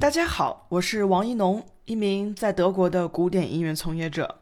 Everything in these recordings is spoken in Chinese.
大家好，我是王一农，一名在德国的古典音乐从业者。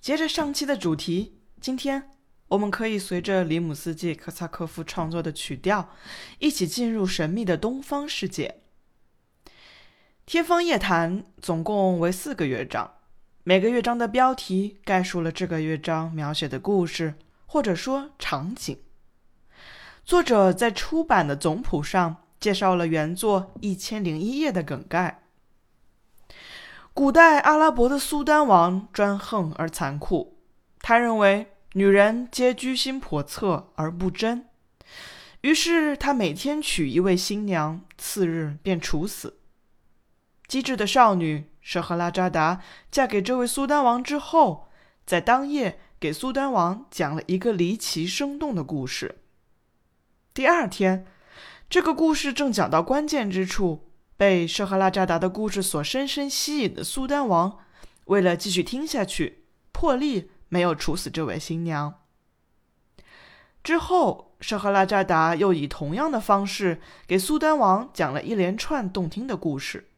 接着上期的主题，今天我们可以随着里姆斯基科萨科夫创作的曲调，一起进入神秘的东方世界。《天方夜谭》总共为四个乐章，每个乐章的标题概述了这个乐章描写的故事，或者说场景。作者在出版的总谱上。介绍了原作一千零一夜的梗概。古代阿拉伯的苏丹王专横而残酷，他认为女人皆居心叵测而不贞，于是他每天娶一位新娘，次日便处死。机智的少女舍赫拉扎达嫁给这位苏丹王之后，在当夜给苏丹王讲了一个离奇生动的故事。第二天。这个故事正讲到关键之处，被舍赫拉扎达的故事所深深吸引的苏丹王，为了继续听下去，破例没有处死这位新娘。之后，舍赫拉扎达又以同样的方式给苏丹王讲了一连串动听的故事，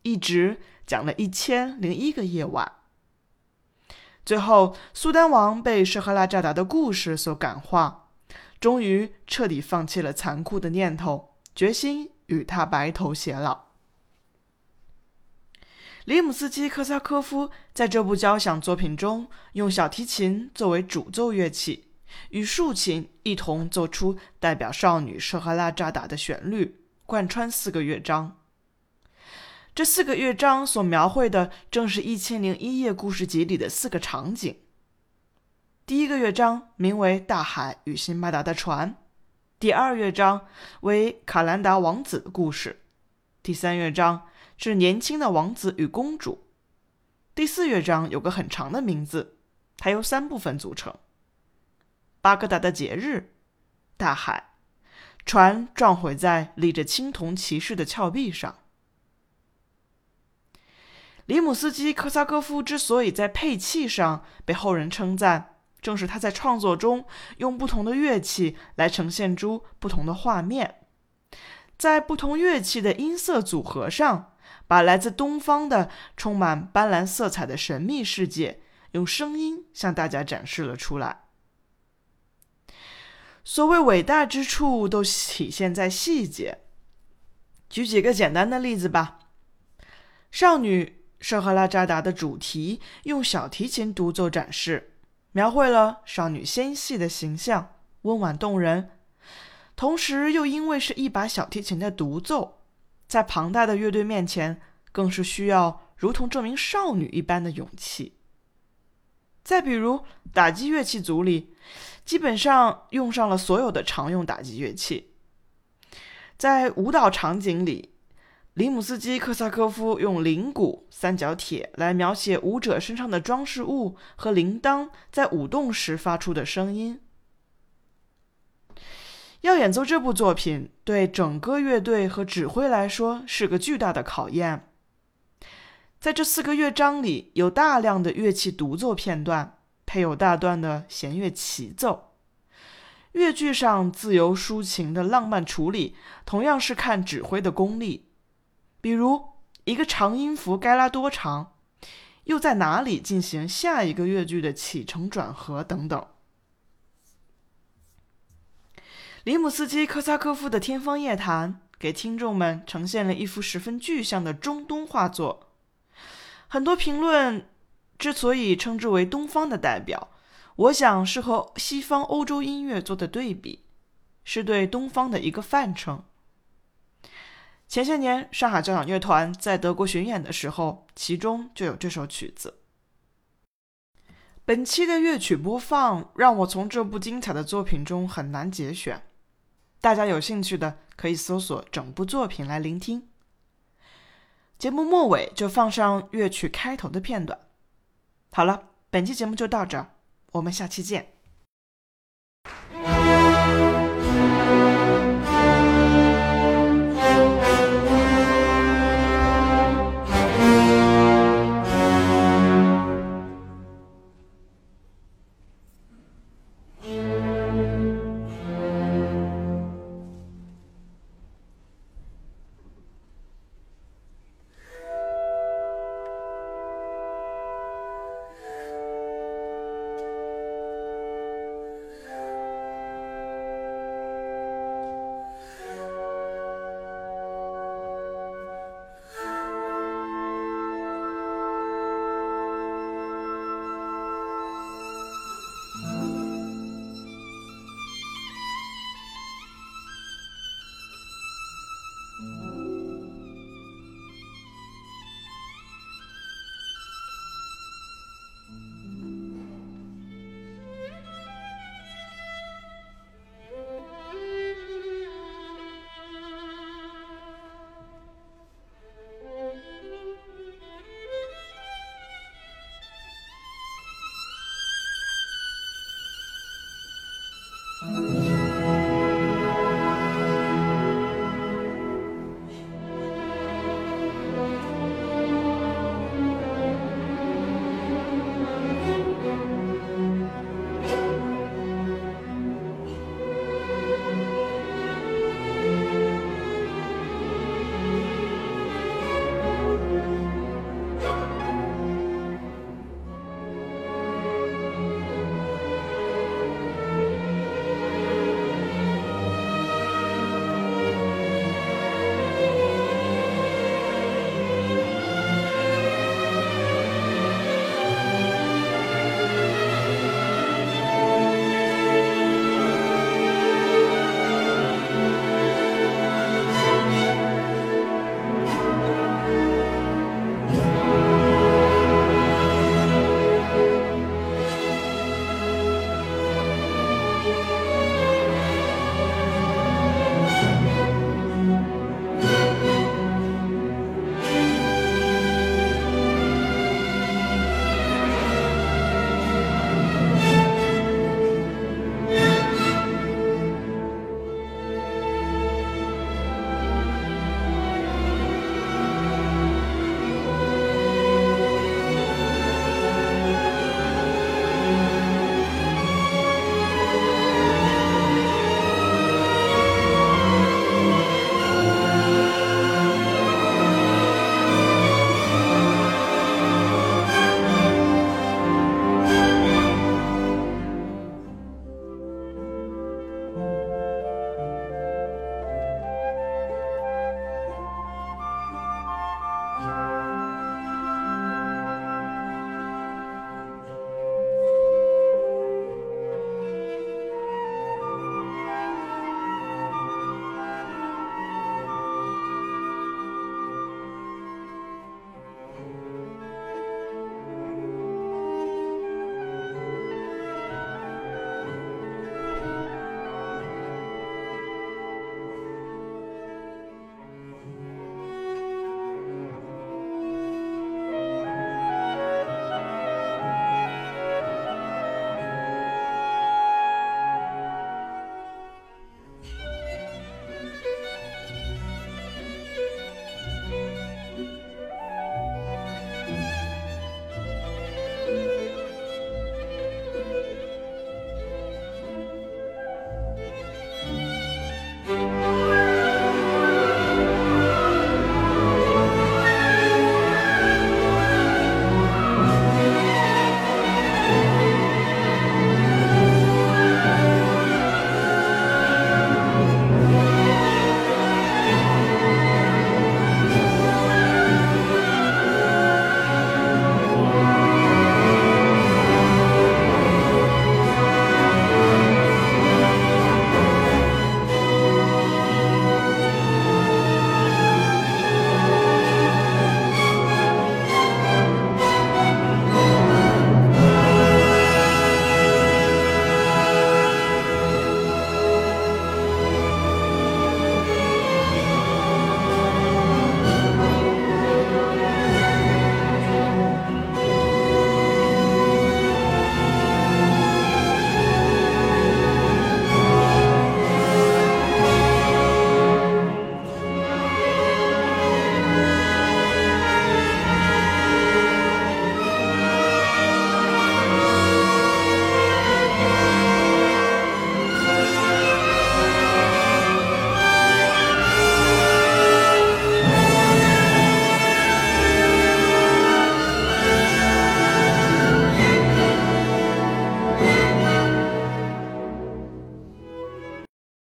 一直讲了一千零一个夜晚。最后，苏丹王被舍赫拉扎达的故事所感化。终于彻底放弃了残酷的念头，决心与他白头偕老。里姆斯基科萨科夫在这部交响作品中，用小提琴作为主奏乐器，与竖琴一同奏出代表少女舍赫拉扎达的旋律，贯穿四个乐章。这四个乐章所描绘的，正是《一千零一夜》故事集里的四个场景。第一个乐章名为《大海与辛巴达的船》，第二乐章为卡兰达王子的故事，第三乐章是年轻的王子与公主，第四乐章有个很长的名字，它由三部分组成：巴格达的节日、大海、船撞毁在立着青铜骑士的峭壁上。里姆斯基科萨科夫之所以在配器上被后人称赞。正是他在创作中用不同的乐器来呈现出不同的画面，在不同乐器的音色组合上，把来自东方的充满斑斓色彩的神秘世界用声音向大家展示了出来。所谓伟大之处，都体现在细节。举几个简单的例子吧。少女舍赫拉扎达的主题用小提琴独奏展示。描绘了少女纤细的形象，温婉动人，同时又因为是一把小提琴的独奏，在庞大的乐队面前，更是需要如同这名少女一般的勇气。再比如，打击乐器组里，基本上用上了所有的常用打击乐器，在舞蹈场景里。里姆斯基科萨科夫用铃鼓、三角铁来描写舞者身上的装饰物和铃铛在舞动时发出的声音。要演奏这部作品，对整个乐队和指挥来说是个巨大的考验。在这四个乐章里，有大量的乐器独奏片段，配有大段的弦乐齐奏。乐句上自由抒情的浪漫处理，同样是看指挥的功力。比如一个长音符该拉多长，又在哪里进行下一个乐句的起承转合等等。里姆斯基科萨科夫的《天方夜谭》给听众们呈现了一幅十分具象的中东画作。很多评论之所以称之为东方的代表，我想是和西方欧洲音乐做的对比，是对东方的一个泛称。前些年，上海交响乐团在德国巡演的时候，其中就有这首曲子。本期的乐曲播放让我从这部精彩的作品中很难节选，大家有兴趣的可以搜索整部作品来聆听。节目末尾就放上乐曲开头的片段。好了，本期节目就到这儿，我们下期见。